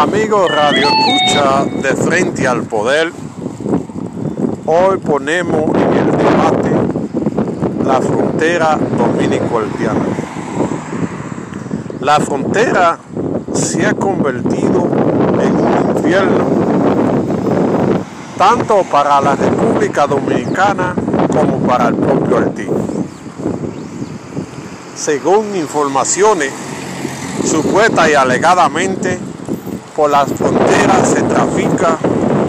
Amigos Radio Escucha de Frente al Poder, hoy ponemos en el debate la frontera dominico-haitiana. La frontera se ha convertido en un infierno, tanto para la República Dominicana como para el propio Haití. Según informaciones supuestas y alegadamente, por las fronteras se trafica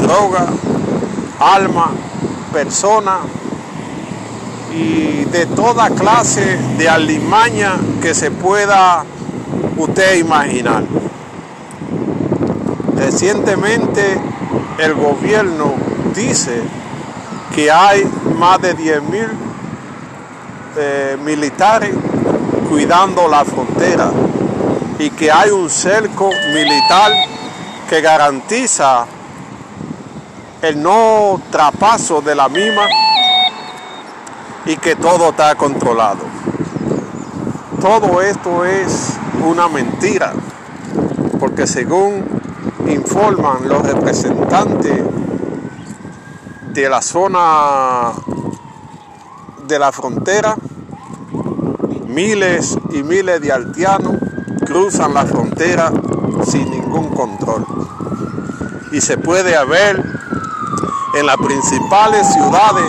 droga, alma, personas y de toda clase de alimaña que se pueda usted imaginar. Recientemente el gobierno dice que hay más de 10 mil eh, militares cuidando la frontera y que hay un cerco militar que garantiza el no trapaso de la misma y que todo está controlado. Todo esto es una mentira, porque según informan los representantes de la zona de la frontera, miles y miles de haitianos cruzan la frontera sin ningún control. Y se puede ver en las principales ciudades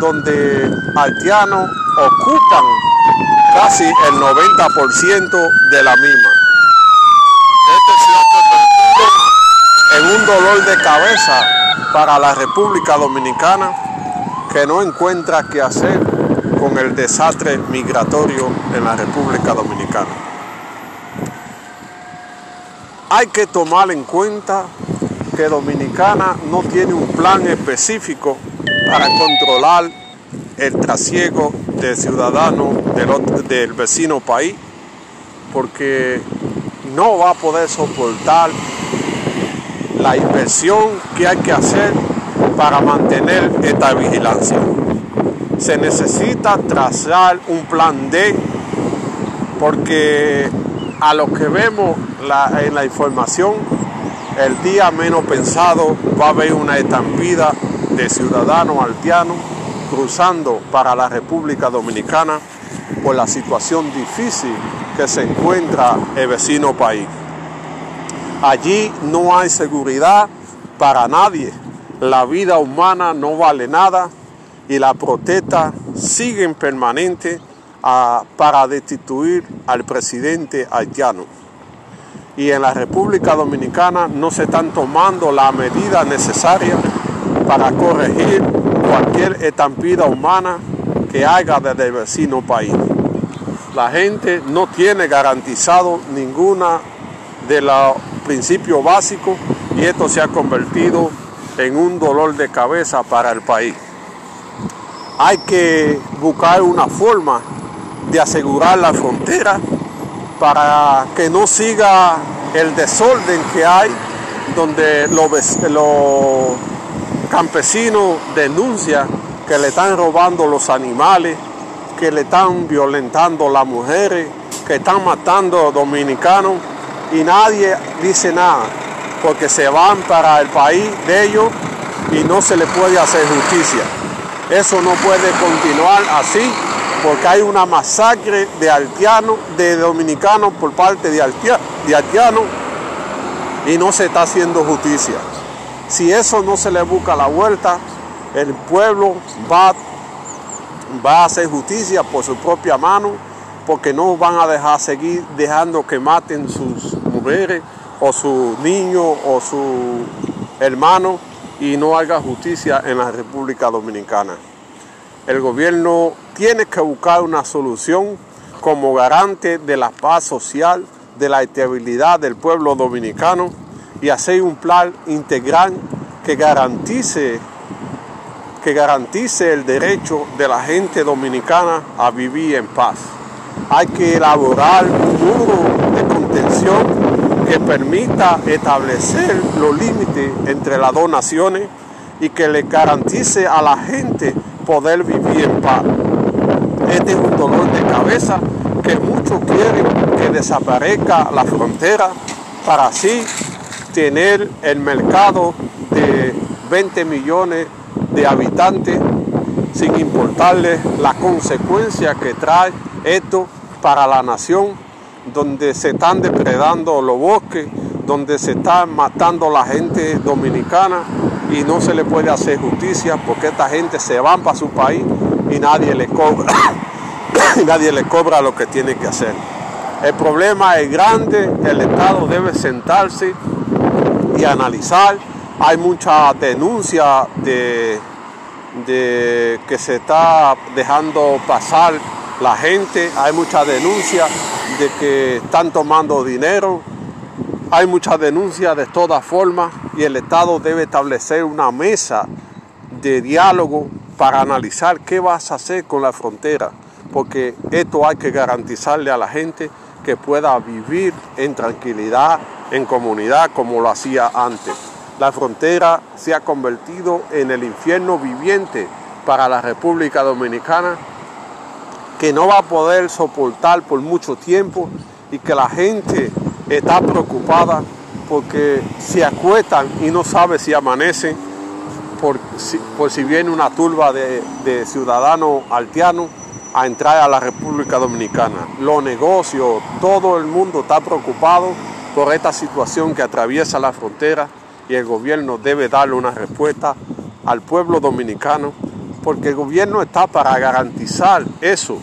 donde haitianos ocupan casi el 90% de la misma. Este en un dolor de cabeza para la República Dominicana que no encuentra qué hacer con el desastre migratorio en la República Dominicana. Hay que tomar en cuenta que Dominicana no tiene un plan específico para controlar el trasiego de ciudadanos del, vecino país, porque no va a poder soportar la inversión que hay que hacer para mantener esta vigilancia. Se necesita trazar un plan D porque a lo que vemos en la información, el día menos pensado va a haber una estampida de ciudadanos haitianos cruzando para la República Dominicana por la situación difícil que se encuentra el vecino país. Allí no hay seguridad para nadie, la vida humana no vale nada y la protesta sigue en permanente a, para destituir al presidente haitiano. Y en la República Dominicana no se están tomando las medidas necesarias para corregir cualquier estampida humana que haga desde el vecino país. La gente no tiene garantizado ninguna de los principios básicos y esto se ha convertido en un dolor de cabeza para el país. Hay que buscar una forma de asegurar la frontera para que no siga el desorden que hay donde los, campesinos denuncian que le están robando los animales, que le están violentando las mujeres, que están matando a dominicanos y nadie dice nada porque se van para el país de ellos y no se le puede hacer justicia. Eso no puede continuar así porque hay una masacre de haitianos, de dominicanos por parte de, haitianos y no se está haciendo justicia. Si eso no se le busca la vuelta, el pueblo va, va a hacer justicia por su propia mano porque no van a dejar seguir dejando que maten sus mujeres o su niño o su hermano y no haga justicia en la República Dominicana. El gobierno tiene que buscar una solución como garante de la paz social, de la estabilidad del pueblo dominicano y hacer un plan integral que garantice que garantice el derecho de la gente dominicana a vivir en paz. Hay que elaborar un muro de contención que permita establecer los límites entre las dos naciones y que le garantice a la gente poder vivir en paz. Este es un dolor de cabeza que muchos quieren que desaparezca la frontera para así tener el mercado de 20 millones de habitantes sin importarle la consecuencia que trae esto para la nación, donde se están depredando los bosques, donde se están matando la gente dominicana y no se le puede hacer justicia porque esta gente se van para su país y nadie le cobra, nadie le cobra lo que tiene que hacer. El problema es grande, el Estado debe sentarse y analizar. Hay mucha denuncia de, de que se está dejando pasar la gente, hay mucha denuncia de que están tomando dinero, hay mucha denuncia de todas formas y el Estado debe establecer una mesa de diálogo para analizar qué vas a hacer con la frontera, porque esto hay que garantizarle a la gente que pueda vivir en tranquilidad, en comunidad, como lo hacía antes. La frontera se ha convertido en el infierno viviente para la República Dominicana, que no va a poder soportar por mucho tiempo y que la gente está preocupada porque se acuestan y no sabe si amanecen por si, viene una turba de, de ciudadanos haitianos a entrar a la República Dominicana. Los negocios, todo el mundo está preocupado por esta situación que atraviesa la frontera y el gobierno debe darle una respuesta al pueblo dominicano porque el gobierno está para garantizar eso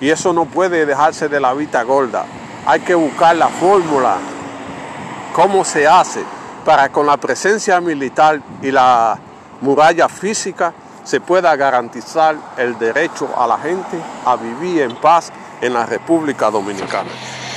y eso no puede dejarse de la vista gorda. Hay que buscar la fórmula, cómo se hace para con la presencia militar y la muralla física se pueda garantizar el derecho a la gente a vivir en paz en la República Dominicana.